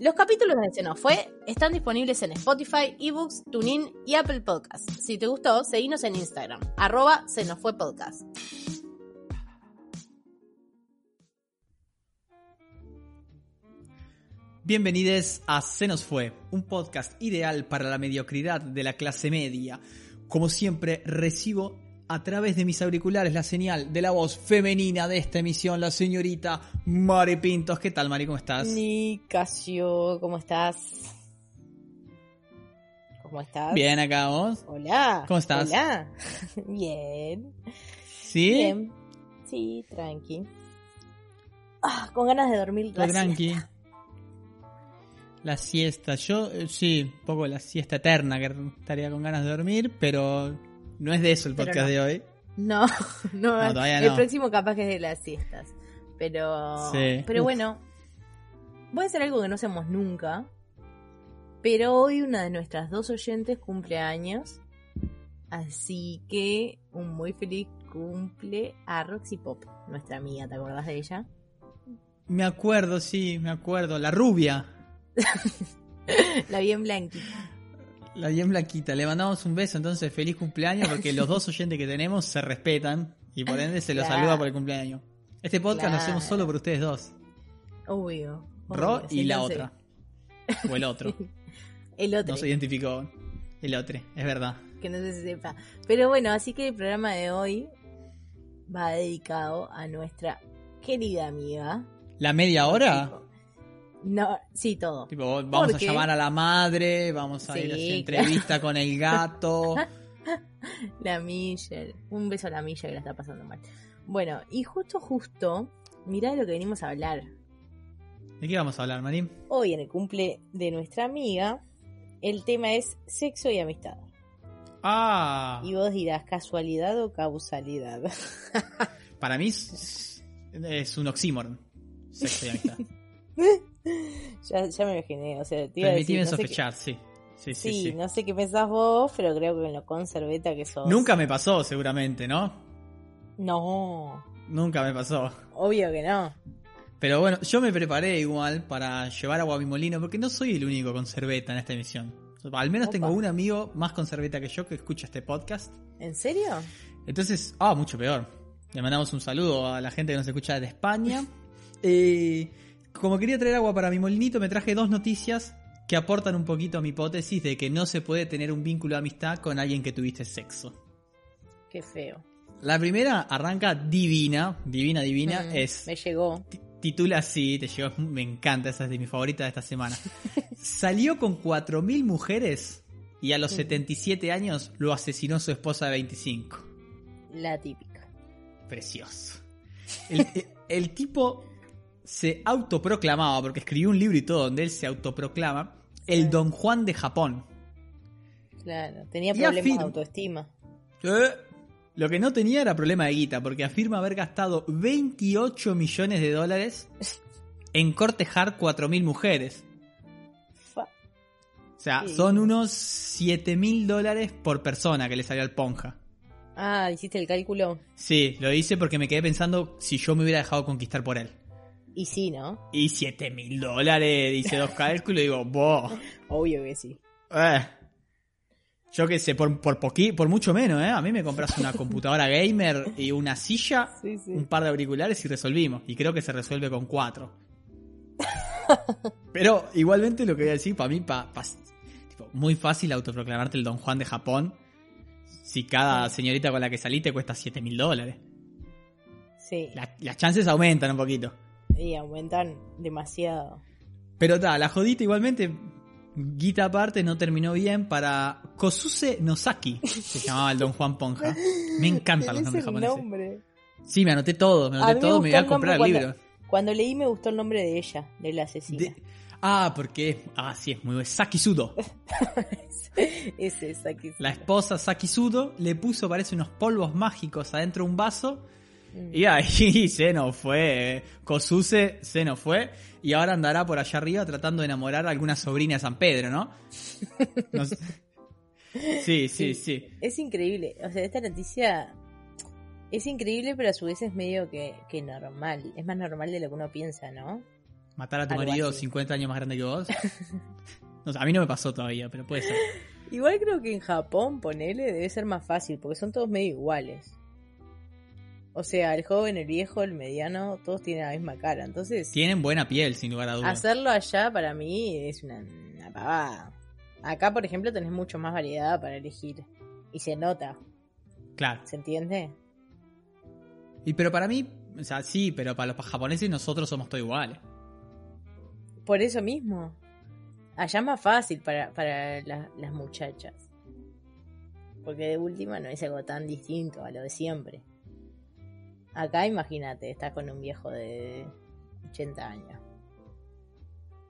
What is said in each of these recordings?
Los capítulos de Se nos fue están disponibles en Spotify, eBooks, TuneIn y Apple Podcasts. Si te gustó, seguinos en Instagram, arroba Se nos fue podcast. Bienvenidos a Se nos fue, un podcast ideal para la mediocridad de la clase media. Como siempre, recibo a través de mis auriculares la señal de la voz femenina de esta emisión, la señorita Mari Pintos. ¿Qué tal, Mari? ¿Cómo estás? Nicasio, ¿cómo estás? ¿Cómo estás? Bien, acá vos. Hola. ¿Cómo estás? Hola. Bien. ¿Sí? Bien. Sí, tranqui. Ah, con ganas de dormir la tranqui. siesta. La siesta. Yo, eh, sí, un poco la siesta eterna, que estaría con ganas de dormir, pero no es de eso el podcast no. de hoy. No, no, No, todavía el próximo capaz que es de las siestas. Pero, Sí. pero Uf. bueno, voy a hacer algo que no hacemos nunca. Pero hoy una de nuestras dos oyentes cumple años. Así que un muy feliz cumple a Roxy Pop, nuestra amiga, ¿te acordás de ella? Me acuerdo, sí, me acuerdo. La rubia. La bien blanquita. La bien blanquita. Le mandamos un beso, entonces feliz cumpleaños, porque los dos oyentes que tenemos se respetan y por ende se los Claro. saluda por el cumpleaños. Este podcast lo hacemos solo por ustedes dos. Obvio. Ro obvio, y la otra. O el otro. El otro. No se identificó. El otro, es verdad. que no se sepa. Pero bueno, así que el programa de hoy va dedicado a nuestra querida amiga. ¿La media hora? No, sí, todo. Tipo, vamos a qué? llamar a la madre, vamos a ir a hacer entrevista con el gato. La Michelle. Un beso a la Milla que la está pasando mal. Bueno, y justo, justo, mirá de lo que venimos a hablar. ¿De qué vamos a hablar, Marín? Hoy en el cumple de nuestra amiga, el tema es sexo y amistad. Ah, Y vos dirás, ¿casualidad o causalidad? para mí es, es un oxímoron. Sexo y amistad. ya, ya me imaginé, o sea, decir, Permitime no sospechar, sí. Sí, sí, Sí, sí. no sé qué pensás vos, pero creo que en lo conserveta que sos. Nunca me pasó, seguramente, ¿no? No, Nunca me pasó. obvio que no. Pero bueno, yo me preparé igual para llevar agua a mi molino, porque no soy el único con cerveta en esta emisión. Al menos Opa. tengo un amigo más con cerveta que yo que escucha este podcast. ¿En serio? Entonces, ah, mucho peor. Le mandamos un saludo a la gente que nos escucha desde España. Eh, como quería traer agua para mi molinito, me traje dos noticias que aportan un poquito a mi hipótesis de que no se puede tener un vínculo de amistad con alguien que tuviste sexo. Qué feo. La primera arranca divina, divina, divina, Mm, es Me llegó. ti- titula así, te llegó, me encanta, esa es de mis favoritas de esta semana. Salió con 4.000 mujeres y a los Mm. 77 años lo asesinó su esposa de 25. La típica. Precioso. El, el- el tipo se autoproclamaba, porque escribió un libro y todo donde él se autoproclama, el Don Juan de Japón. Claro. Tenía problemas afirma- de autoestima. Eh, Lo que no tenía era problema de guita, porque afirma haber gastado 28 millones de dólares en cortejar 4.000 mujeres. O sea, Sí. son unos 7 mil dólares por persona que le salió al ponja. Ah, hiciste el cálculo. Sí, lo hice porque me quedé pensando si yo me hubiera dejado conquistar por él. Y sí, ¿no? Y 7 mil dólares, hice dos cálculos y digo, boh. Obvio que sí. Eh. Yo qué sé, por, por, poqui- por mucho menos, ¿eh? A mí me compras una computadora gamer y una silla, Sí, sí. un par de auriculares y resolvimos. Y creo que se resuelve con cuatro. Pero igualmente lo que voy a decir, para mí, pa, pa- tipo, muy fácil autoproclamarte el Don Juan de Japón. si cada señorita con la que salí te cuesta 7 mil dólares. Sí. La- las chances aumentan un poquito. Y aumentan demasiado. Pero ta, la jodita igualmente, guita aparte, no terminó bien para Kosuse Nosaki, se llamaba el Don Juan Ponja. Me encantan los nombres japoneses. nombre. Sí, me anoté todo, me anoté mí me todo, me voy a comprar el libro. Cuando leí me gustó el nombre de ella, de la asesina. De- Ah, porque. Ah, sí, es muy bueno. Saki Sudo. Ese es aquí. La esposa Saki Sudo le puso, parece, unos polvos mágicos adentro de un vaso. Mm. Y ahí se nos fue. eh. Kosuse se nos fue. Y ahora andará por allá arriba tratando de enamorar a alguna sobrina de San Pedro, ¿no? No sé. Sí, sí, sí. Es increíble. O sea, esta noticia es increíble, pero a su vez es medio que, que normal. Es más normal de lo que uno piensa, ¿no? Matar a tu Algo marido así. 50 años más grande que vos. No a mí no me pasó todavía, pero puede ser. Igual creo que en Japón, ponele, debe ser más fácil, porque son todos medio iguales. O sea, el joven, el viejo, el mediano, todos tienen la misma cara. Entonces, Tienen buena piel, sin lugar a dudas. hacerlo allá para mí es una, una pavada. Acá, por ejemplo, tenés mucho más variedad para elegir. Y se nota, Claro. ¿se entiende? Y pero para mí, o sea, sí, pero para los japoneses nosotros somos todos iguales. Por eso mismo. Allá es más fácil para, para la- las muchachas. Porque de última no es algo tan distinto a lo de siempre. Acá imagínate, estás con un viejo de 80 años.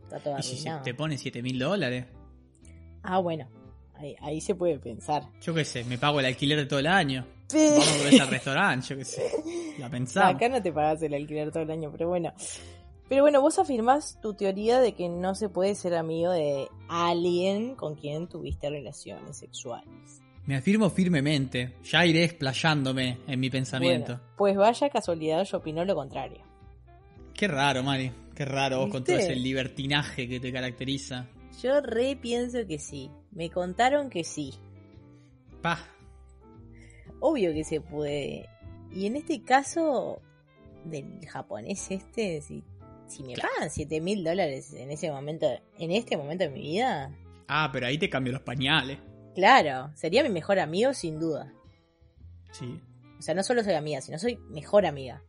Está todo Y si te pone 7 mil dólares, Ah, bueno. Ahí, ahí se puede pensar. yo qué sé, me pago el alquiler de todo el año. Pero- Vamos al restaurante, yo qué sé. La pensamos. Acá no te pagas el alquiler todo el año, pero bueno. Pero bueno, vos afirmás tu teoría de que no se puede ser amigo de alguien con quien tuviste relaciones sexuales. Me afirmo firmemente. Ya iré explayándome en mi pensamiento. Bueno, pues vaya casualidad, yo opino lo contrario. Qué raro, Mari. Qué raro vos con todo ese libertinaje que te caracteriza. Yo re pienso que sí. Me contaron que sí. Pa. Obvio que se puede. Y en este caso del japonés este, si, si me Claro. pagan 7 mil dólares en ese momento, en este momento de mi vida, Ah, pero ahí te cambio los pañales. Claro, sería mi mejor amigo sin duda. Sí. O sea, no solo soy amiga, sino soy mejor amiga.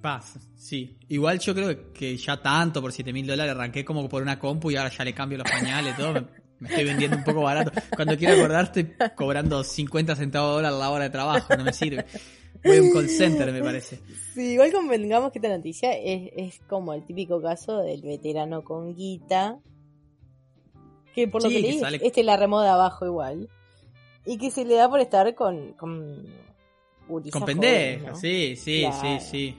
Paz, sí. Igual yo creo que ya tanto por 7 mil dólares arranqué como por una compu y ahora ya le cambio los pañales, todo. Me, me estoy vendiendo un poco barato. Cuando quiero acordar estoy cobrando 50 centavos de dólar la hora de trabajo, no me sirve. Voy a un call center, me parece. Sí, igual convengamos que esta noticia es, es como el típico caso del veterano con guita. Que por lo Sí, que que leí, sale- este la remó de abajo igual. Y que se le da por estar con. con. Con ¿no? sí, sí, Claro. sí, sí.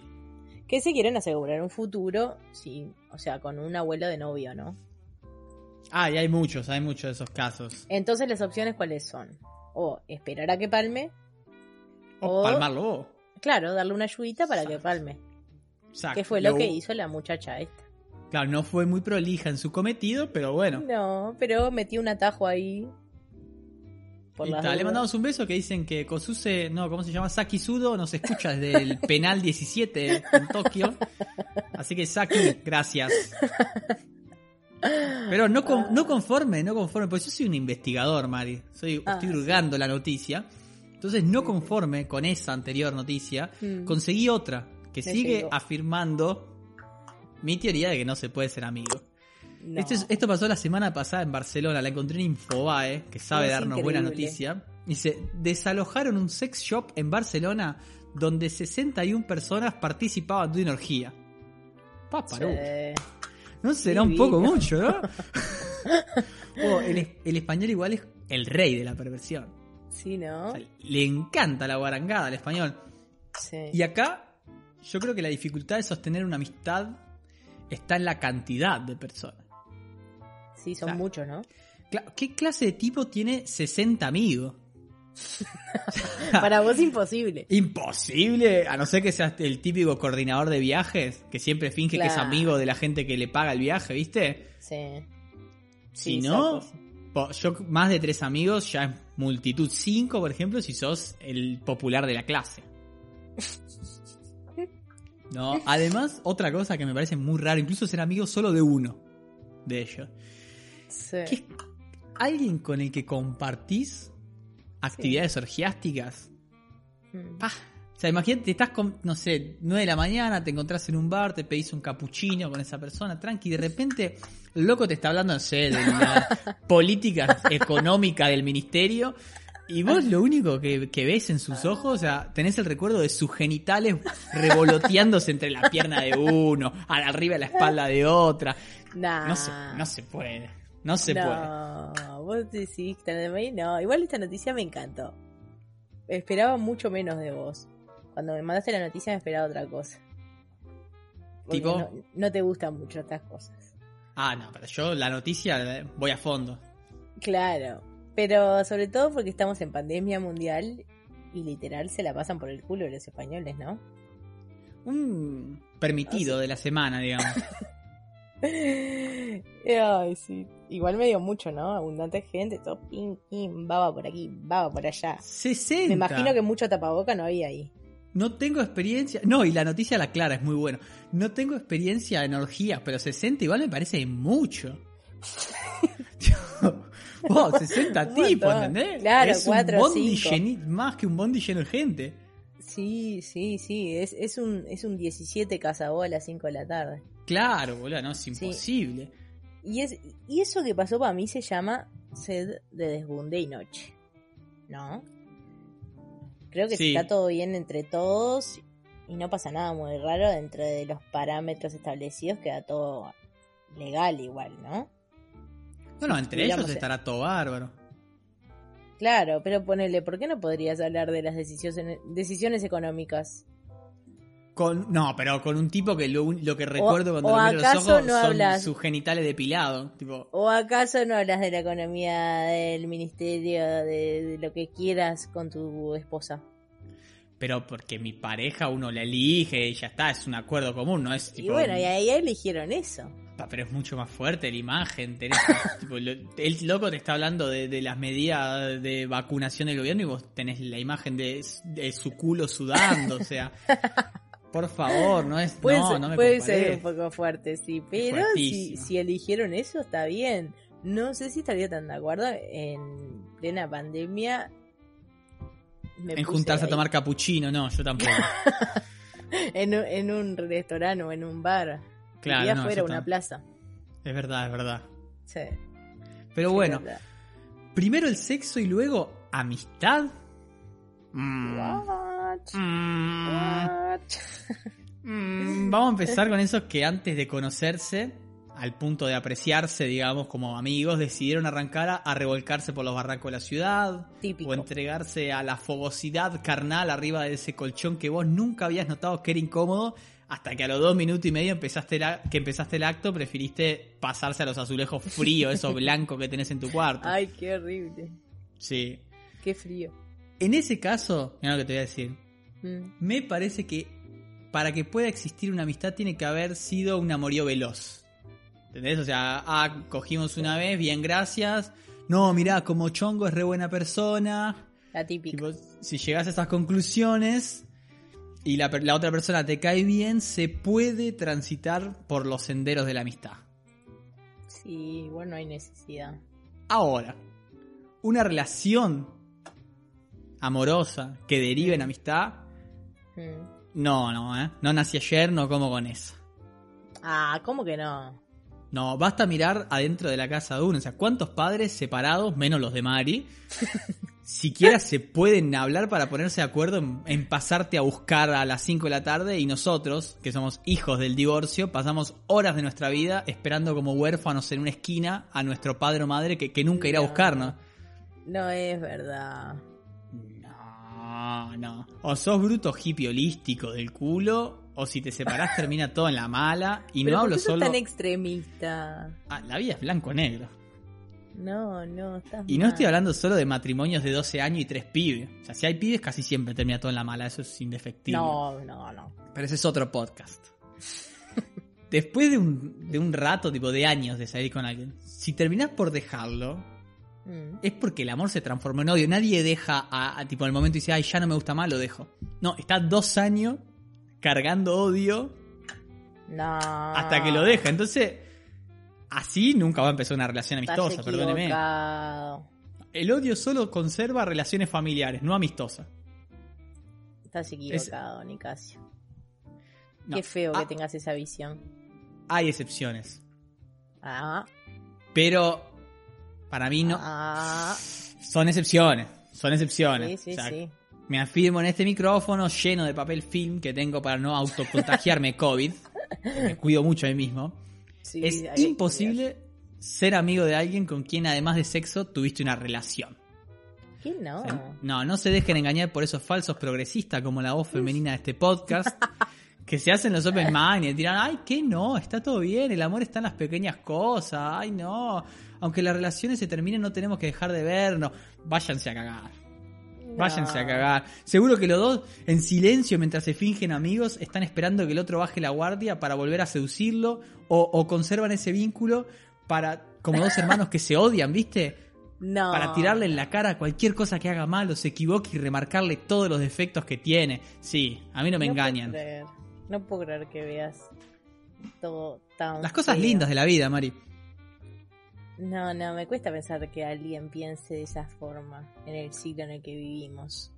Que se quieren asegurar un futuro, sí, o sea, con un abuelo de novio, ¿no? Ah, y hay muchos, hay muchos de esos casos. Entonces las opciones cuáles son? O esperar a que palme, O O- palmarlo claro, darle una ayudita para que palme. Exacto. Que fue lo Lo- que hizo la muchacha esta. Claro, no fue muy prolija en su cometido, pero bueno. No, pero metió un atajo ahí. Por Y las ta, le mandamos un beso que dicen que Kosuse, no, ¿cómo se llama? Saki Sudo nos escucha desde el penal 17 en Tokio. Así que Saki, gracias. Pero no, con- no conforme, no conforme, porque yo soy un investigador, Mari. Soy, Ah, estoy sí. hurgando la noticia. Entonces, no conforme con esa anterior noticia, Mm. conseguí otra que Me sigue afirmando mi teoría de que no se puede ser amigo. No. Esto, es- esto pasó la semana pasada en Barcelona, la encontré en Infobae, que sabe Es darnos buena increíble. noticia. Dice, desalojaron un sex shop en Barcelona donde 61 personas participaban de una orgía. Paparú. No será un poco mucho, ¿no? Oh, el, es- el español igual es el rey de la perversión. Sí, ¿no? O sea, le encanta la guarangada al español. Sí. Y acá, yo creo que la dificultad de sostener una amistad está en la cantidad de personas. Sí, son Claro. muchos, ¿no? ¿Qué clase de tipo tiene 60 amigos? Para vos imposible. Imposible, a no ser que seas el típico coordinador de viajes, que siempre finge que es amigo de la gente que le paga el viaje, ¿viste? Sí. Si Sí, no, yo más de tres amigos ya es multitud. Cinco, por ejemplo, si sos el popular de la clase. No, además, otra cosa que me parece muy raro, incluso ser amigo solo de uno de ellos. Sí. que es alguien con el que compartís actividades orgiásticas. Mm. Pa. O sea, imagínate, estás con, no sé, 9 de la mañana, te encontrás en un bar, te pedís un capuchino con esa persona, tranqui, y de repente el loco te está hablando, no sé, de la política económica del ministerio, y vos lo único que, que ves en sus ojos, o sea, tenés el recuerdo de sus genitales revoloteándose entre la pierna de uno, arriba de la espalda de otra. Nah. No se, no se puede, no se puede. no, vos decís que tan de mí, no. Igual esta noticia me encantó. Esperaba mucho menos de vos. Cuando me mandaste la noticia me esperaba otra cosa. Porque ¿Tipo? No, no te gustan mucho estas cosas. Ah, no, pero yo la noticia voy a fondo. Claro. Pero sobre todo porque estamos en pandemia mundial y literal se la pasan por el culo los españoles, ¿no? Un permitido de la semana, digamos. Ay, sí. Igual me dio mucho, ¿no? Abundante gente, todo pim, pim, baba por aquí, baba por allá. 60. Me imagino que mucho tapaboca no había ahí. No tengo experiencia. No, y la noticia la clara, es muy bueno. No tengo experiencia en orgías, pero 60 igual me parece mucho. Wow, 60 Un tipos. ¿entendés? Claro, es cuatro un bondi cinco. lleni- más que un bondi lleno de gente. Sí, sí, sí. Es, es, un, es un 17 casabó a las 5 de la tarde. Claro, boludo, no, es imposible. Y, es, y eso que pasó para mí se llama sed de desbunde y noche. ¿No? Creo que Sí. si está todo bien entre todos y no pasa nada muy raro dentro de los parámetros establecidos, queda todo legal igual, ¿no? Bueno, entre ellos Digamos, estará todo bárbaro. Claro, pero ponele, ¿por qué no podrías hablar de las decisiones, decisiones económicas? Con, no, pero con un tipo que lo, que recuerdo cuando o lo miro los ojos no son hablas- sus genitales depilados. Tipo, ¿O acaso no hablas de la economía del ministerio, de, de lo que quieras con tu esposa? pero porque mi pareja uno la elige y ya está, es un acuerdo común, no es tipo. y bueno, y ahí eligieron eso. Pero es mucho más fuerte la imagen. tenés- tipo, lo- el loco te está hablando de, de las medidas de vacunación del gobierno y vos tenés la imagen de, de su culo sudando. O sea, por favor, no es. Puede, no, ser, no me puede ser un poco fuerte, sí, pero si, eligieron eso está bien. No sé si estaría tan de acuerdo en plena pandemia. me En juntarse a tomar capuchino, no, yo tampoco. en, en un restaurante o en un bar. Claro, Iría no, afuera, yo una plaza. Es verdad, es verdad. Sí, Pero sí, bueno, primero el sexo y luego amistad. Mm. What? Mm. What? Mm, Vamos a empezar con esos que antes de conocerse, al punto de apreciarse, digamos, como amigos, decidieron arrancar a, a revolcarse por los barrancos de la ciudad Típico. o entregarse a la fogosidad carnal arriba de ese colchón que vos nunca habías notado que era incómodo hasta que a los dos minutos y medio empezaste la- que empezaste el acto preferiste pasarse a los azulejos fríos, esos blancos que tenés en tu cuarto. Ay, qué horrible. Sí. Qué frío. En ese caso, mira lo que te voy a decir. Mm. Me parece que para que pueda existir una amistad tiene que haber sido un amorío veloz. ¿Entendés? O sea, ah, cogimos una vez, bien, gracias. No, mirá, como Chongo es re buena persona. La típica. Tipo, si llegas a esas conclusiones y la, otra persona te cae bien, se puede transitar por los senderos de la amistad. Sí, igual no hay necesidad. Ahora, una relación amorosa que derive en amistad, Mm. no, no, ¿eh? No nací ayer, no como con esa. Ah, ¿cómo que no? No, basta mirar adentro de la casa de uno. O sea, ¿cuántos padres separados, menos los de Mari, siquiera se pueden hablar para ponerse de acuerdo en, en pasarte a buscar a las 5 de la tarde y nosotros, que somos hijos del divorcio, pasamos horas de nuestra vida esperando como huérfanos en una esquina a nuestro padre o madre que, que nunca irá a No. buscarnos? No es verdad. No, no. O sos bruto hippie holístico del culo, o si te separás termina todo en la mala. Y Pero no ¿por hablo qué sos solo... tan extremista? Ah, la vida es blanco-negro. No, no, estás Y no mal. estoy hablando solo de matrimonios de 12 años y tres pibes. O sea, si hay pibes, casi siempre termina todo en la mala. Eso es indefectible. No, no, no. Pero ese es otro podcast. Después de un, de un rato, tipo de años de salir con alguien, si terminás por dejarlo, Mm. es porque el amor se transformó en odio. Nadie deja a, a, tipo el momento y dice, ay, ya no me gusta más, lo dejo. No, está dos años cargando odio No. hasta que lo deja. Entonces, así nunca va a empezar una relación amistosa, perdóneme. El odio solo conserva relaciones familiares, no amistosas. Estás equivocado, Nicasio. No. Qué feo Ah, que tengas esa visión. Hay excepciones. Ah, Pero para mí no. ah. Son excepciones. Son excepciones. Sí, sí, O sea, sí. Me afirmo en este micrófono lleno de papel film que tengo para no autocontagiarme COVID. Me cuido mucho a mí mismo. Sí, es imposible ser amigo de alguien con quien además de sexo tuviste una relación. ¿Qué no? O sea, no, no se dejen engañar por esos falsos progresistas como la voz femenina de este podcast. Que se hacen los open mind y tiran, ay, que no, está todo bien, el amor está en las pequeñas cosas, ay, no, aunque las relaciones se terminen no tenemos que dejar de vernos, váyanse a cagar. Váyanse a cagar. Seguro que los dos, en silencio, mientras se fingen amigos, están esperando que el otro baje la guardia para volver a seducirlo o, o conservan ese vínculo para como dos hermanos que se odian, ¿viste? No. Para tirarle en la cara cualquier cosa que haga mal o se equivoque y remarcarle todos los defectos que tiene. Sí, a mí no me No puedo engañan. creer. No puedo creer que veas todo tan. Las cosas lindas de la vida, Mari. No, no, me cuesta pensar que alguien piense de esa forma en el siglo en el que vivimos.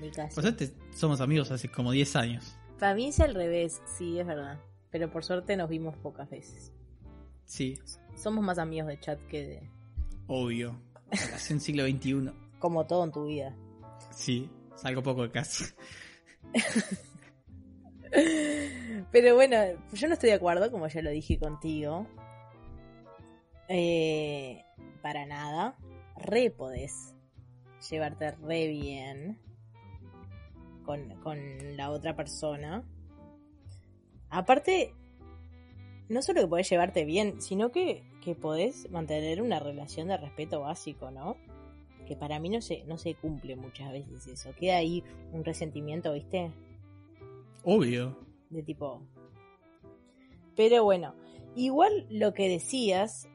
Ni casi. Por suerte somos amigos hace como 10 años. Para mí es al revés, sí, es verdad. Pero por suerte nos vimos pocas veces. Sí, Somos más amigos de chat que de. obvio. Relación siglo XXI. Como todo en tu vida. Sí, salgo poco de casa. Pero bueno, yo no estoy de acuerdo, como ya lo dije contigo. Eh, para nada. Re podés llevarte re bien con, con la otra persona. Aparte, no solo que podés llevarte bien, sino que, que podés mantener una relación de respeto básico, ¿no? Que para mí no se, no se cumple muchas veces eso. Queda ahí un resentimiento, ¿viste? Obvio. de tipo. Pero bueno, igual lo que decías,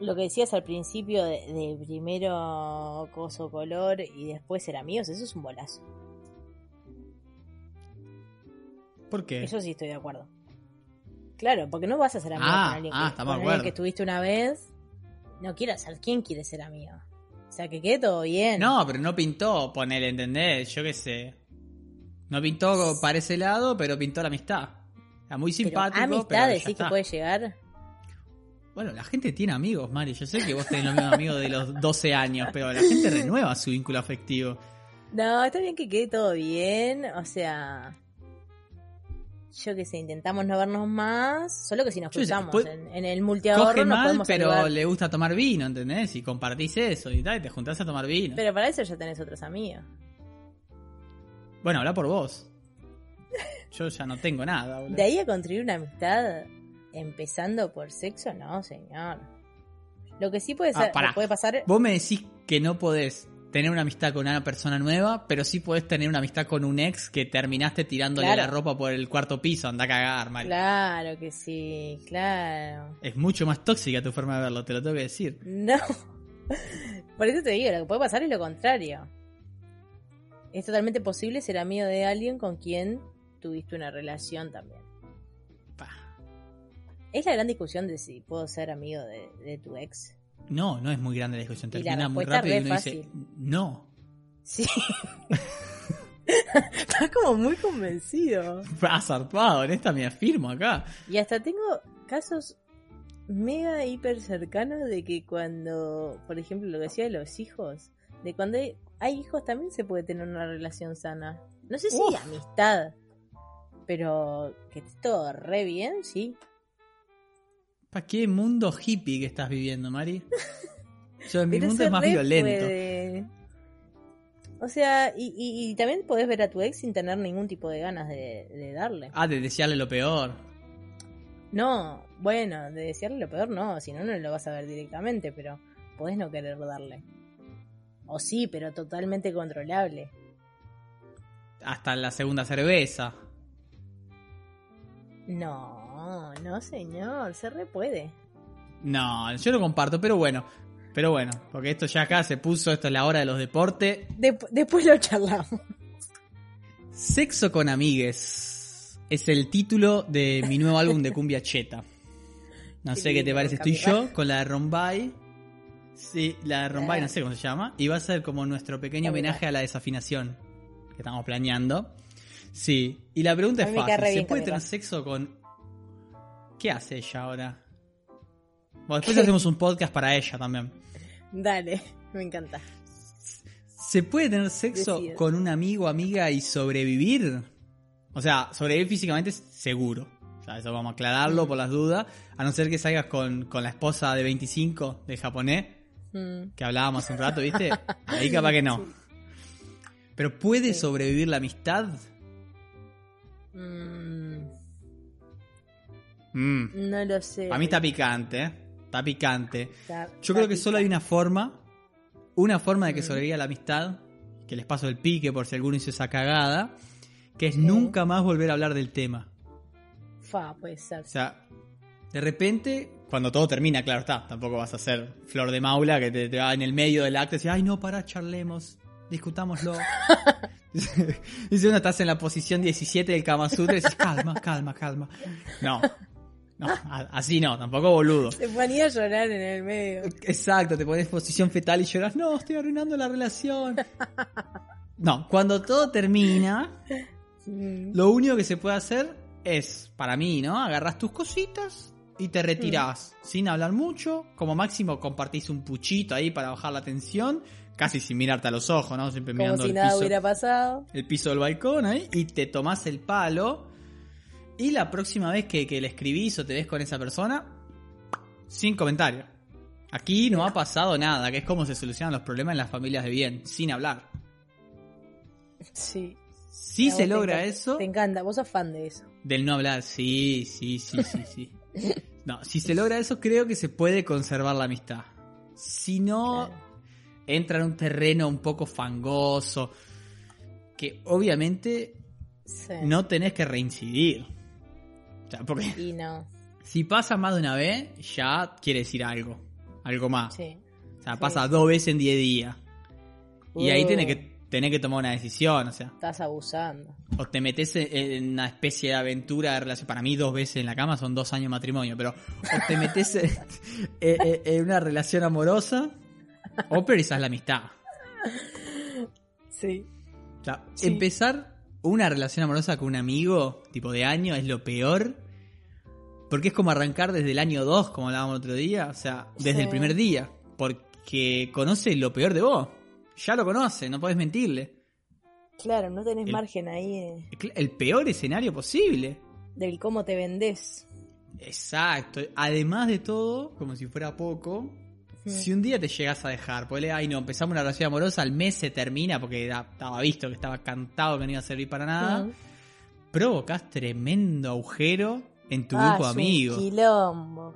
lo que decías al principio de, de primero coso color y después ser amigos, eso es un bolazo. ¿Por qué? Eso sí estoy de acuerdo. Claro, porque no vas a ser amigo Ah, con alguien, ah, que, con alguien que estuviste una vez. No quieras ser, ¿quién quiere ser amigo? O sea, que quede todo bien. No, pero no pintó, ponele, ¿entendés? Yo qué sé. No pintó para ese lado, pero pintó la amistad. Era muy pero simpático. amistad pero decís que puede llegar. Bueno, la gente tiene amigos, Mari. Yo sé que vos tenés los mismos amigos de los 12 años, pero la gente renueva su vínculo afectivo. No, está bien que quede todo bien, o sea, yo que sé, intentamos no vernos más, solo que si nos qué sé, cruzamos en, en el multiahorro mal, podemos pero saludar. le gusta tomar vino, ¿entendés? Y compartís eso y tal, y te juntás a tomar vino. Pero para eso ya tenés otros amigos. Bueno, habla por vos. Yo ya no tengo nada, boludo. De ahí a construir una amistad empezando por sexo, no, señor. Lo que sí puede, Ah, ser, puede pasar... Vos me decís que no podés tener una amistad con una persona nueva, pero sí podés tener una amistad con un ex que terminaste tirándole Claro. la ropa por el cuarto piso. Anda a cagar, Mari. Claro que sí, claro. Es mucho más tóxica tu forma de verlo, te lo tengo que decir. No. Por eso te digo, lo que puede pasar es lo contrario. Es totalmente posible ser amigo de alguien con quien tuviste una relación también. Es la gran discusión de si puedo ser amigo de, de tu ex. No, no es muy grande la discusión. Y la Termina muy rápido y uno dice, fácil. no. Sí. Estás como muy convencido. Ah, zarpado, en esta me afirmo acá. Y hasta tengo casos mega hiper cercanos de que cuando, por ejemplo, lo que decía de los hijos, de cuando hay, hay hijos también se puede tener una relación sana. No sé si Uf. amistad, pero que esté todo re bien, sí. ¿Para qué mundo hippie que estás viviendo, Mari? Yo en mi mundo es más violento. puede. O sea, y, y- y también podés ver a tu ex sin tener ningún tipo de ganas de, de darle. Ah, de desearle lo peor. No, bueno, de desearle lo peor no, si no, no lo vas a ver directamente, pero podés no querer darle. O sí, pero totalmente controlable. Hasta la segunda cerveza. No, no señor, se re puede. No, yo lo comparto, pero bueno. Pero bueno, porque esto ya acá se puso, esto es la hora de los deportes. Dep- después lo charlamos. Sexo con amigues. Es el título de mi nuevo álbum de cumbia cheta. No sé qué te parece. Estoy yo con la de Rombay. Sí, la de Rombay, no sé cómo se llama. Y va a ser como nuestro pequeño homenaje a la desafinación que estamos planeando. Sí, y la pregunta es fácil. ¿Se puede tener sexo con... ¿Qué hace ella ahora? Bueno, después ¿Qué? hacemos un podcast para ella también. Dale, me encanta. ¿Se puede tener sexo con un amigo, amiga y sobrevivir? O sea, sobrevivir físicamente es seguro. O sea, eso vamos a aclararlo por las dudas. A no ser que salgas con, con la esposa de 25 del japonés, Mm, que hablábamos hace un rato, ¿viste? Ahí capaz que no. Pero ¿puede Sí. sobrevivir la amistad? mm, Mm. no lo sé. A mí está picante, ¿eh? Está picante. Está- Yo está creo que solo hay una forma, una forma de que Mm. sobreviva la amistad, que les paso el pique por si alguno hizo esa cagada, que es Sí. nunca más volver a hablar del tema. Fa, puede ser. O sea, de repente, cuando todo termina, claro está, tampoco vas a ser flor de maula que te, te va en el medio del acto y decís, ay no, pará, charlemos, discutámoslo. si uno estás en la posición 17 del Kama Sutra y decís, calma, calma, calma. No, no, así no, tampoco boludo. Se ponía a llorar en el medio. Exacto, te pones posición fetal y lloras, no, estoy arruinando la relación. No, cuando todo termina, Mm, lo único que se puede hacer es, para mí, ¿no? Agarras tus cositas y te retirás sin hablar mucho. Como máximo compartís un puchito ahí para bajar la tensión, casi sin mirarte a los ojos, ¿no? Siempre Como mirando si el nada piso, hubiera pasado. el piso del balcón ahí y te tomás el palo. Y la próxima vez que, que le escribís o te ves con esa persona, sin comentario. Aquí no ha pasado nada, que es como se solucionan los problemas en las familias de bien, sin hablar. Sí. Si se logra encanta- eso, Te encanta, vos sos fan de eso. del no hablar, sí, sí, sí, sí, sí. No, si se logra eso, creo que se puede conservar la amistad. Si no, Claro. entra en un terreno un poco fangoso, que obviamente Sí. no tenés que reincidir. O sea, porque Y no. si pasa más de una vez, ya quiere decir algo. Algo más. Sí. O sea, sí. pasa dos veces en 10 días. Y ahí Uh. tenés que, tenés que tomar una decisión. O sea, Estás abusando. o te metes en- en una especie de aventura de relación. Para mí, dos veces en la cama son dos años de matrimonio. Pero o te metes en, en- en una relación amorosa o priorizas la amistad. Sí. O sea, Sí. empezar una relación amorosa con un amigo, tipo de año, es lo peor. Porque es como arrancar desde el año 2, como hablábamos el otro día. O sea, desde Sí. el primer día. Porque conoce lo peor de vos. Ya lo conoce, no podés mentirle. Claro, no tenés El- margen ahí eh, El peor escenario posible. del cómo te vendés. Exacto. Además de todo, como si fuera poco, Si un día te llegas a dejar, ponele, ay no, empezamos una relación amorosa, al mes se termina porque era- estaba visto que estaba cantado que no iba a servir para nada, provocas tremendo agujero en tu Ah, grupo amigos. quilombo.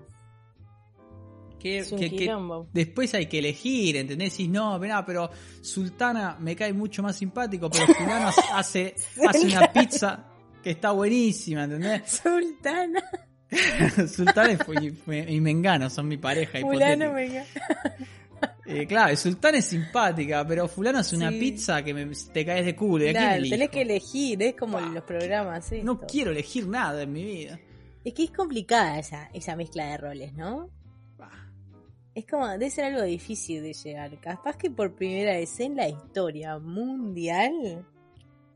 Que, Es un que- que quilombo. después hay que elegir, ¿entendés? Decís, no, mirá, pero Sultana me cae mucho más simpático, pero Fulano hace, hace una pizza que está buenísima, ¿entendés? Sultana. Sultana y, Mengano son mi pareja Fulano venga. Eh, claro, Sultana es simpática, pero fulano es una Sí. pizza que me- te caes de culo. ¿y a quién Claro, elijo? tenés que elegir, es como los programas. No quiero elegir nada en mi vida. Es que es complicada esa, esa mezcla de roles, ¿no? Es como, debe ser algo difícil de llegar. Capaz que por primera vez en la historia mundial,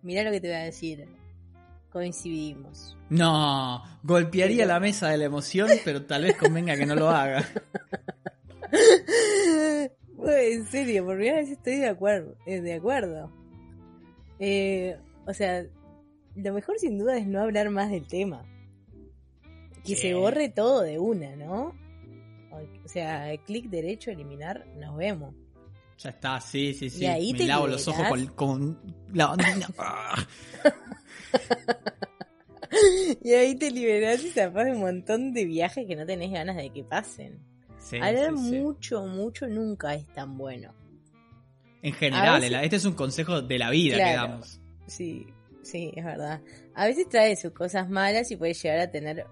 mirá lo que te voy a decir, coincidimos. No, golpearía la mesa de la emoción, pero tal vez convenga que no lo haga. Bueno, en serio, por primera vez estoy de acuerdo. eh, de acuerdo. Eh, o sea, lo mejor sin duda es no hablar más del tema. Que Sí. se borre todo de una, ¿no? O sea, clic derecho, eliminar, nos vemos. Ya está, sí, sí, sí. Y ahí Me te lavo los ojos con, con la. Y ahí te liberás y zafás de un montón de viajes que no tenés ganas de que pasen. Sí, Hablar sí, sí. mucho, mucho nunca es tan bueno. En general, veces- este es un consejo de la vida que damos. Sí, sí, es verdad. A veces trae sus cosas malas y puede llegar a tener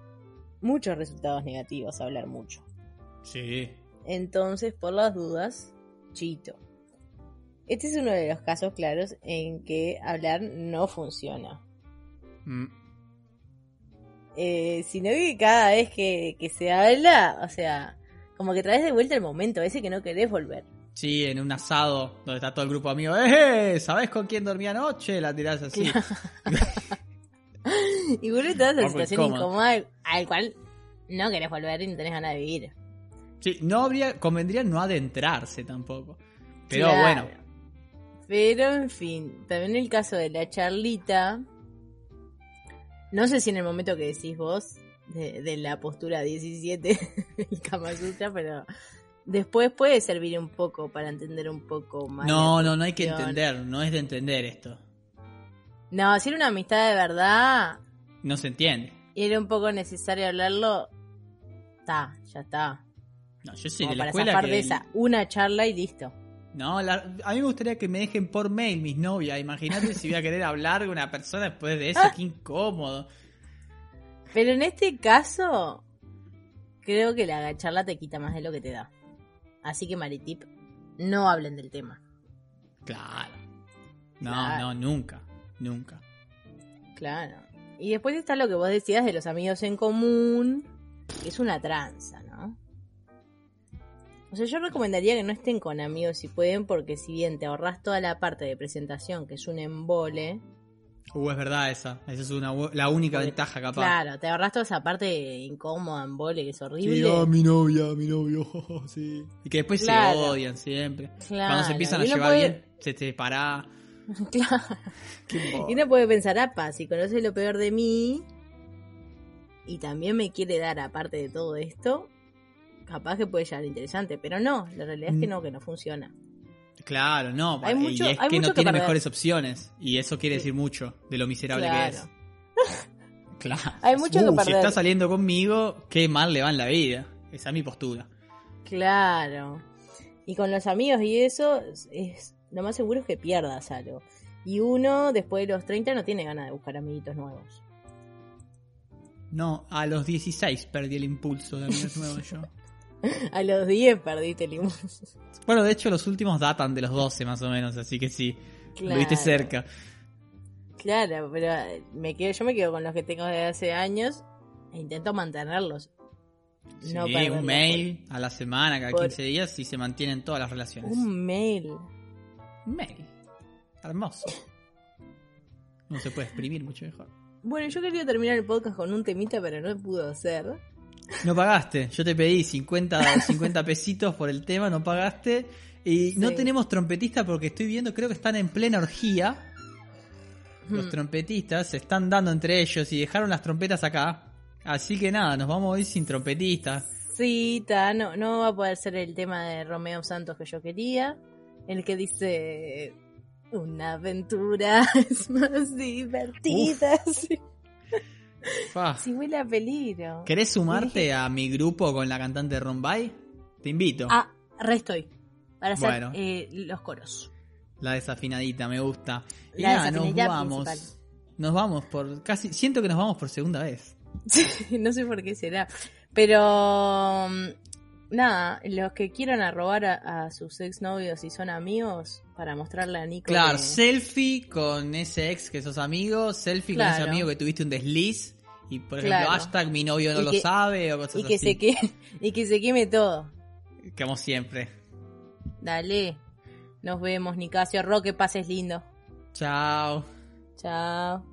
muchos resultados negativos hablar mucho. Sí. Entonces, por las dudas, chito. Este es uno de los casos claros en que hablar no funciona. Mm. Eh, sino que cada vez que, que se habla, o sea, como que traes de vuelta el momento ese que no querés volver. Sí, en un asado donde está todo el grupo de amigos. ¡Eh! ¿Sabés con quién dormí anoche? La tirás así. y vos estás en Poco situación incómoda al- al cual no querés volver y no tenés ganas de vivir. Sí, no habría, convendría no adentrarse tampoco. Pero Claro. bueno, Pero en fin, también el caso de la charlita. No sé si en el momento que decís vos, de, de la postura 17 del Kama Sutra, pero después puede servir un poco para entender un poco más. no, no, no hay que entender, no es de entender esto. No, si era una amistad de verdad No se entiende. y era un poco necesario hablarlo, está, ya está. No, yo soy Como de la para escuela que... de esa, una charla y listo. No, la- a mí me gustaría que me dejen por mail mis novias. Imagínate si voy a querer hablar con una persona después de eso, qué incómodo. Pero en este caso, creo que la charla te quita más de lo que te da. Así que Maritip, no hablen del tema. Claro. No, Claro. no, nunca, nunca. Claro. Y después está lo que vos decías de los amigos en común, que es una tranza. O sea, yo recomendaría que no estén con amigos si pueden, porque si bien te ahorras toda la parte de presentación, que es un embole, Uh, es verdad esa. Esa es una, la única Porque, ventaja capaz. claro, te ahorras toda esa parte incómoda, embole, que es horrible. Sí, oh, mi novia, mi novio, sí. Y que después Claro. se odian siempre. Claro, Cuando se empiezan a llevar puede- bien, se te para. Claro. Y uno puede pensar, apa, si conoce lo peor de mí y también me quiere dar aparte de todo esto, capaz que puede llegar interesante, pero no, la realidad es que no, que no funciona. Claro, no. Hay y mucho- es hay que mucho no que tiene perder. mejores opciones. Y eso quiere decir mucho de lo miserable que es. Claro. Hay mucho que Uh, Si está saliendo conmigo, qué mal le va en la vida. Esa es mi postura. Claro. Y con los amigos y eso, es, es- lo más seguro es que pierdas algo. Y uno, después de los 30, no tiene ganas de buscar amiguitos nuevos. No, a los 16 perdí el impulso de amigos nuevos yo. A los 10 perdiste el. Bueno, de hecho los últimos datan de los 12 más o menos, así que sí, lo viste cerca. Claro, pero eh, me quedo, yo me quedo con los que tengo desde hace años e intento mantenerlos. Sí, No un mail a la semana, cada por- 15 días y se mantienen todas las relaciones. Un mail. Un mail. Hermoso. No se puede exprimir mucho mejor. Bueno, yo quería terminar el podcast con un temita, pero no pudo hacer. No pagaste, yo te pedí 50, 50 pesitos por el tema, no pagaste. Y no tenemos trompetista porque estoy viendo, creo que están en plena orgía. Los Hmm. trompetistas se están dando entre ellos y dejaron las trompetas acá. Así que nada, nos vamos hoy sin trompetista. Sí, ta, no, no va a poder ser el tema de Romeo Santos que yo quería. El que dice. Una aventura es más divertida. Sí, Fa. sí huele a peligro. ¿Querés sumarte a mi grupo con la cantante Rombay? Te invito. Ah, re estoy. Para hacer Bueno. eh, los coros. La desafinadita, me gusta. Y La nada, nos vamos. principal. Nos vamos por casi. Siento que nos vamos por segunda vez. no sé por qué será. Pero mm, nada, los que quieran arrobar a, a sus exnovios y son amigos para mostrarle a Nico. Claro, que- selfie con ese ex que sos amigo, selfie con ese amigo que tuviste un desliz. Y por ejemplo, Claro. hashtag mi novio no lo que- sabe o cosas y que así. se queme, y que se queme todo. Como siempre. Dale. Nos vemos, Nicasio. Roque, pases lindo. Chao. Chao.